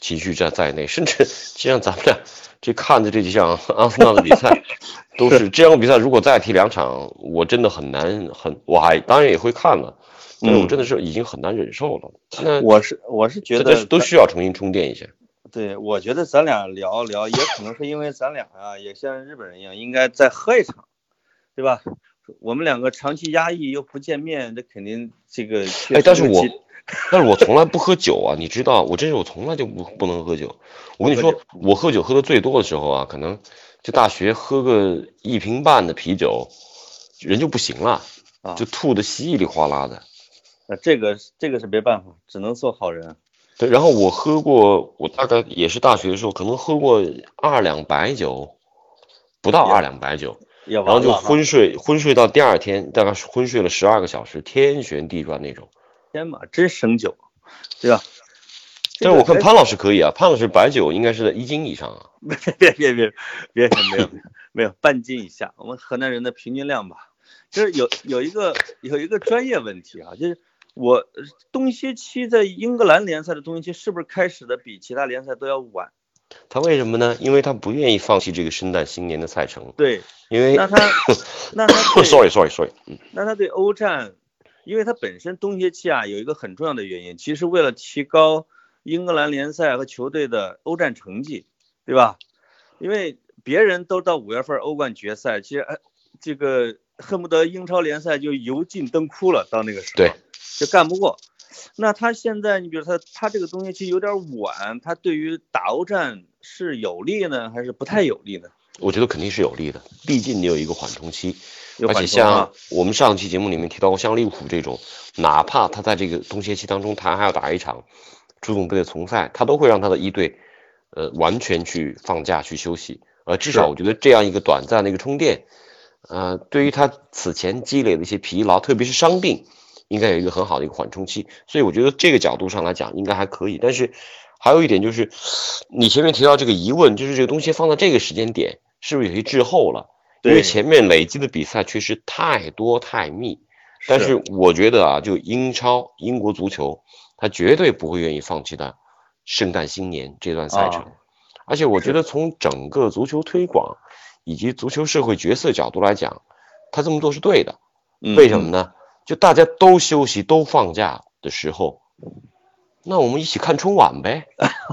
情绪在在内，甚至就 像咱们俩这看的这几场 阿森纳的比赛，都是这样的比赛。如果再踢两场，我真的很难很，我还当然也会看了，但是我嗯真的是已经很难忍受了。那我是我是觉得都都需要重新充电一下。对，我觉得咱俩聊聊，也可能是因为咱俩啊，也像日本人一样，应该再喝一场，对吧？我们两个长期压抑又不见面，这肯定这个哎，但是我但是我从来不喝酒啊，你知道，我真是我从来就不不能喝酒。我跟你说，我喝酒喝的最多的时候啊，可能就大学喝个一瓶半的啤酒，人就不行了，啊就吐的稀里哗啦的。呃这个这个是没办法，只能做好人。对，然后我喝过，我大概也是大学的时候，可能喝过二两白酒，不到二两白酒，也然后就昏睡，昏睡到第二天，大概是昏睡了十二个小时，天旋地转那种。天马真省酒，对吧？但是我看潘老师可以啊，潘老师白酒应该是在一斤以上啊。别别别别别没有没有半斤以下，我们河南人的平均量吧，就是有有一个有一个专业问题啊，就是我呃冬歇期在英格兰联赛的东歇期是不是开始的比其他联赛都要晚？他为什么呢？因为他不愿意放弃这个圣诞新年的赛程，对，因为那他 那他对 sorry sorry sorry，嗯那他对欧战，因为他本身冬歇期啊有一个很重要的原因，其实为了提高英格兰联赛和球队的欧战成绩，对吧？因为别人都到五月份欧冠决赛，其实哎，这个恨不得英超联赛就油尽灯枯了，到那个时候对就干不过。那他现在，你比如他他这个东西其实有点晚，他对于打欧战是有利呢，还是不太有利呢？我觉得肯定是有利的，毕竟你有一个缓冲期，而且像我们上期节目里面提到过，像利物浦这种，哪怕他在这个冬歇期当中，他还要打一场足总杯的从赛，他都会让他的一队，呃，完全去放假去休息。呃，至少我觉得这样一个短暂的一个充电，呃，对于他此前积累的一些疲劳，特别是伤病，应该有一个很好的一个缓冲期。所以我觉得这个角度上来讲，应该还可以。但是还有一点就是，你前面提到这个疑问，就是这个东西放在这个时间点，是不是有些滞后了？因为前面累积的比赛确实太多太密，但是我觉得啊，就英超、英国足球，他绝对不会愿意放弃的圣诞新年这段赛程。啊而且我觉得从整个足球推广以及足球社会角色角度来讲，他这么做是对的。嗯为什么呢？就大家都休息、都放假的时候，那我们一起看春晚呗。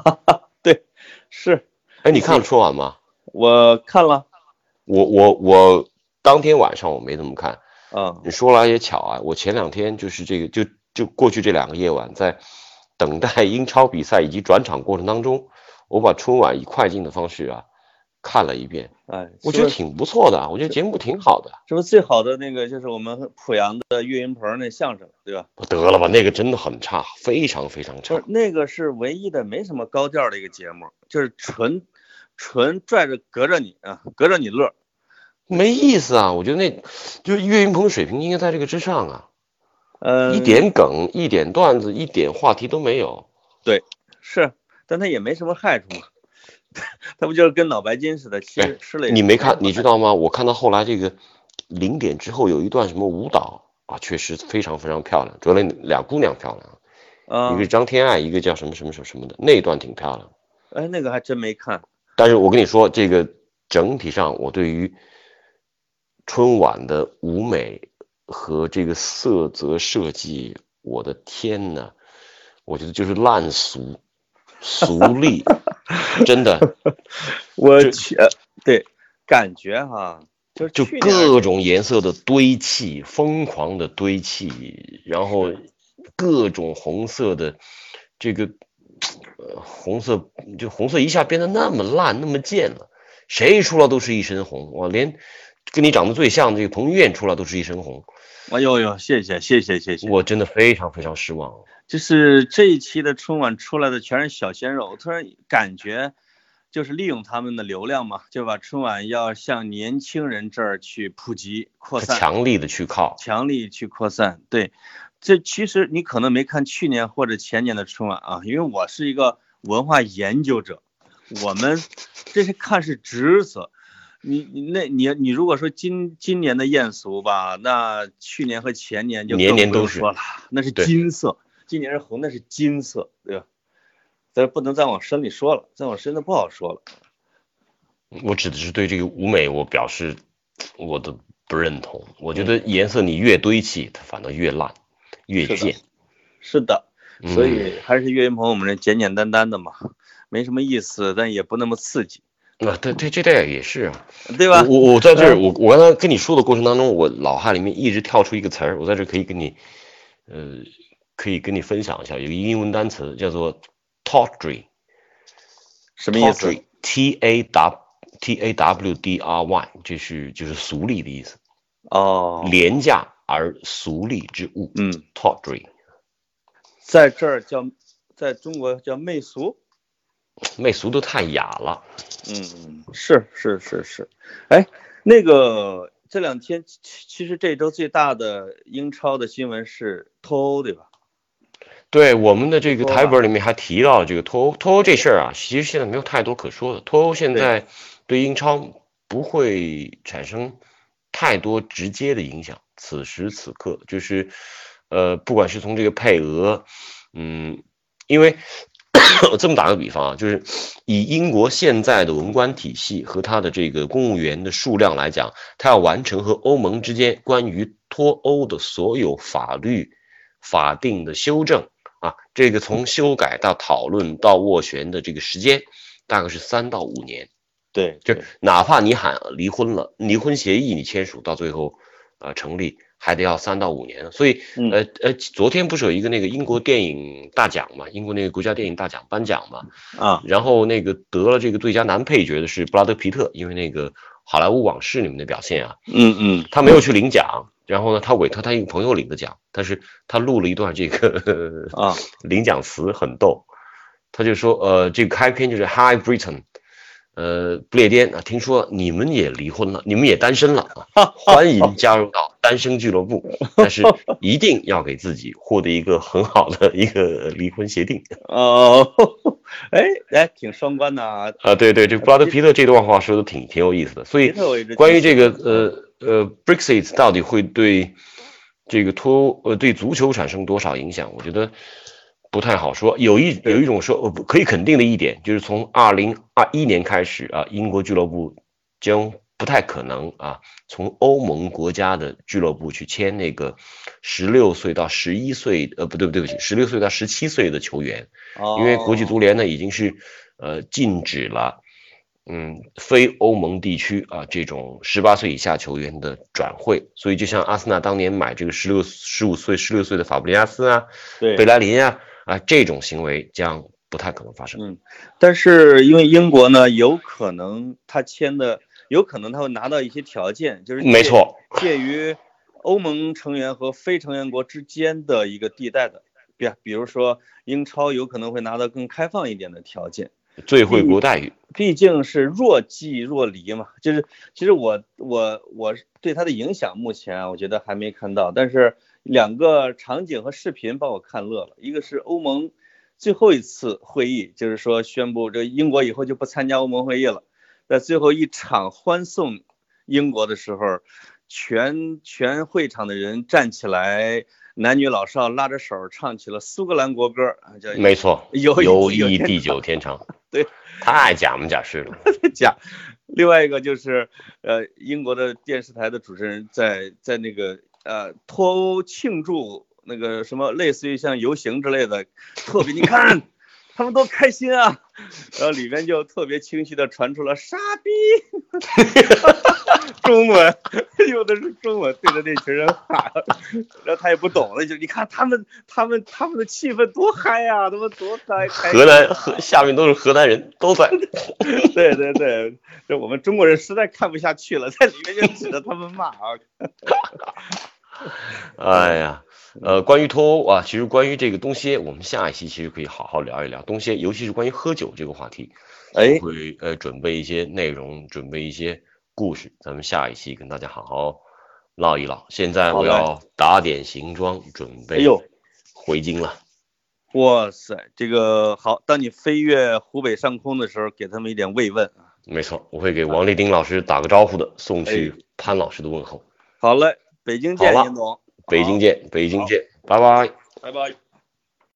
对是哎，你看了春晚吗？我看了，我我我当天晚上我没怎么看。啊，你说来也巧啊，我前两天就是这个，就就过去这两个夜晚，在等待英超比赛以及转场过程当中，我把春晚以快进的方式啊看了一遍，哎，我觉得挺不错的啊，我觉得节目挺好的。是不是最好的那个就是我们濮阳的岳云鹏那相声，对吧？得了吧，那个真的很差，非常非常差。那个是唯一的没什么高调的一个节目，就是纯纯拽着隔着你啊，隔着你乐。没意思啊！我觉得那就是岳云鹏的水平应该在这个之上啊，嗯，一点梗、一点段子、一点话题都没有。对是，但他也没什么害处嘛。他不就是跟脑白金似的，其实吃了你没看，你知道吗？我看到后来这个零点之后有一段什么舞蹈啊，确实非常非常漂亮，主要那俩姑娘漂亮，啊一个是张天爱，一个叫什么什么什么什么的，那一段挺漂亮。哎，那个还真没看。但是我跟你说，这个整体上我对于春晚的舞美和这个色泽设计，我的天呐，我觉得就是烂俗、俗丽，真的。我去，呃对，感觉哈，就就各种颜色的堆砌，疯狂的堆砌，然后各种红色的这个呃红色，就红色一下变得那么烂，那么贱了，谁出来都是一身红，我连跟你长得最像的这个彭于晏出来都是一身红，哎呦呦，谢谢谢谢谢谢。我真的非常非常失望。就是这一期的春晚出来的全是小鲜肉，我突然感觉就是利用他们的流量嘛，就把春晚要向年轻人这儿去普及扩散，强力的去靠，强力去扩散。对，这其实你可能没看去年或者前年的春晚啊，因为我是一个文化研究者，我们这是看是职责。你你那你你如果说今今年的艳俗吧，那去年和前年就年年都说了，那是金色，今年是红，那是金色，对吧？但是不能再往深里说了，再往深的不好说了。我指的是对这个舞美，我表示我的不认同。我觉得颜色你越堆砌，它反倒越烂，越贱。是的，所嗯以还是岳云鹏我们这简简单单的嘛，没什么意思，但也不那么刺激，啊，对对，这代也是啊。对吧？我我在这儿，嗯我我刚才跟你说的过程当中，我脑海里面一直跳出一个词儿，我在这儿可以跟你，呃，可以跟你分享一下，有一个英文单词叫做 tawdry，什么意思？？T A W T A W D R Y，这是就是俗丽的意思，哦，廉价而俗丽之物。嗯，，tawdry，在这儿叫，在中国叫媚俗。媚俗都太雅了。嗯，是是是是，哎，那个这两天其其实这周最大的英超的新闻是脱欧，对吧？对我们的这个台本里面还提到这个脱欧，脱欧这事儿啊，其实现在没有太多可说的。脱欧现在对英超不会产生太多直接的影响。此时此刻，就是呃，不管是从这个配额，嗯，因为 这么打个比方啊，就是以英国现在的文官体系和它的这个公务员的数量来讲，它要完成和欧盟之间关于脱欧的所有法律法定的修正啊，这个从修改到讨论到斡旋的这个时间，大概是三到五年。对，就是哪怕你喊离婚了，离婚协议你签署到最后，呃，成立还得要三到五年。所以，嗯。呃呃，昨天不是有一个那个英国电影大奖嘛，英国那个国家电影大奖颁奖嘛，啊，然后那个得了这个最佳男配角的是布拉德皮特，因为那个《好莱坞往事》里面的表现啊，嗯嗯。他没有去领奖，然后呢，他委托他一个朋友领的奖，但是他录了一段这个啊，领奖词很逗，他就说，呃，这个开篇就是 Hi Britain，呃，不列颠啊，听说你们也离婚了，你们也单身了啊，欢迎加入到单身俱乐部，但是一定要给自己获得一个很好的一个离婚协定哦，哎哎，挺双关的啊。啊，对对，这布拉德皮特这段话说的挺挺有意思的，所以关于这个呃呃 Brexit 到底会对这个脱呃对足球产生多少影响，我觉得不太好说。有一有一种说呃不可以肯定的一点，就是从二零二一年开始啊，英国俱乐部将不太可能啊从欧盟国家的俱乐部去签那个十六岁到十一岁呃不对不对不起十六岁到十七岁的球员，哦。因为国际足联呢已经是呃禁止了，嗯，非欧盟地区啊这种十八岁以下球员的转会，所以就像阿森纳当年买这个十六十五岁、十六岁的法布雷加斯啊、对。贝莱林啊啊这种行为将不太可能发生。嗯，但是因为英国呢，有可能他签的，有可能他会拿到一些条件，就是介没错，介于欧盟成员和非成员国之间的一个地带的，比比如说英超有可能会拿到更开放一点的条件，最惠国待遇。毕竟是若即若离嘛。就是其实我我我对它的影响目前啊，我觉得还没看到，但是两个场景和视频把我看乐了，一个是欧盟最后一次会议，就是说宣布这英国以后就不参加欧盟会议了，在最后一场欢送英国的时候，全全会场的人站起来，男女老少拉着手唱起了苏格兰国歌啊，叫没错，有友有天谊地久天长。对，太假模假式了。假。另外一个就是，呃，英国的电视台的主持人在在那个呃脱欧庆祝那个什么类似于像游行之类的，特别你看他们多开心啊，然后里面就特别清晰的传出了傻逼，中文用的是中文对着那群人喊，然后他也不懂了，就你看他们他们他们的气氛多嗨呀、他们多开开心河南啊河下面都是河南人，都在。对对对，这我们中国人实在看不下去了，在里面就指着他们骂啊。哎呀，呃，关于脱欧啊，其实关于这个东西，我们下一期其实可以好好聊一聊东西，尤其是关于喝酒这个话题，哎会呃准备一些内容，准备一些故事，咱们下一期跟大家好好唠一唠。现在我要打点行装，准备回京了。哇塞，这个好，当你飞越湖北上空的时候，给他们一点慰问啊。没错，我会给王立丁老师打个招呼的，送去哎潘老师的问候。好嘞，北京见，林总，北京见，北京见，拜拜。拜拜。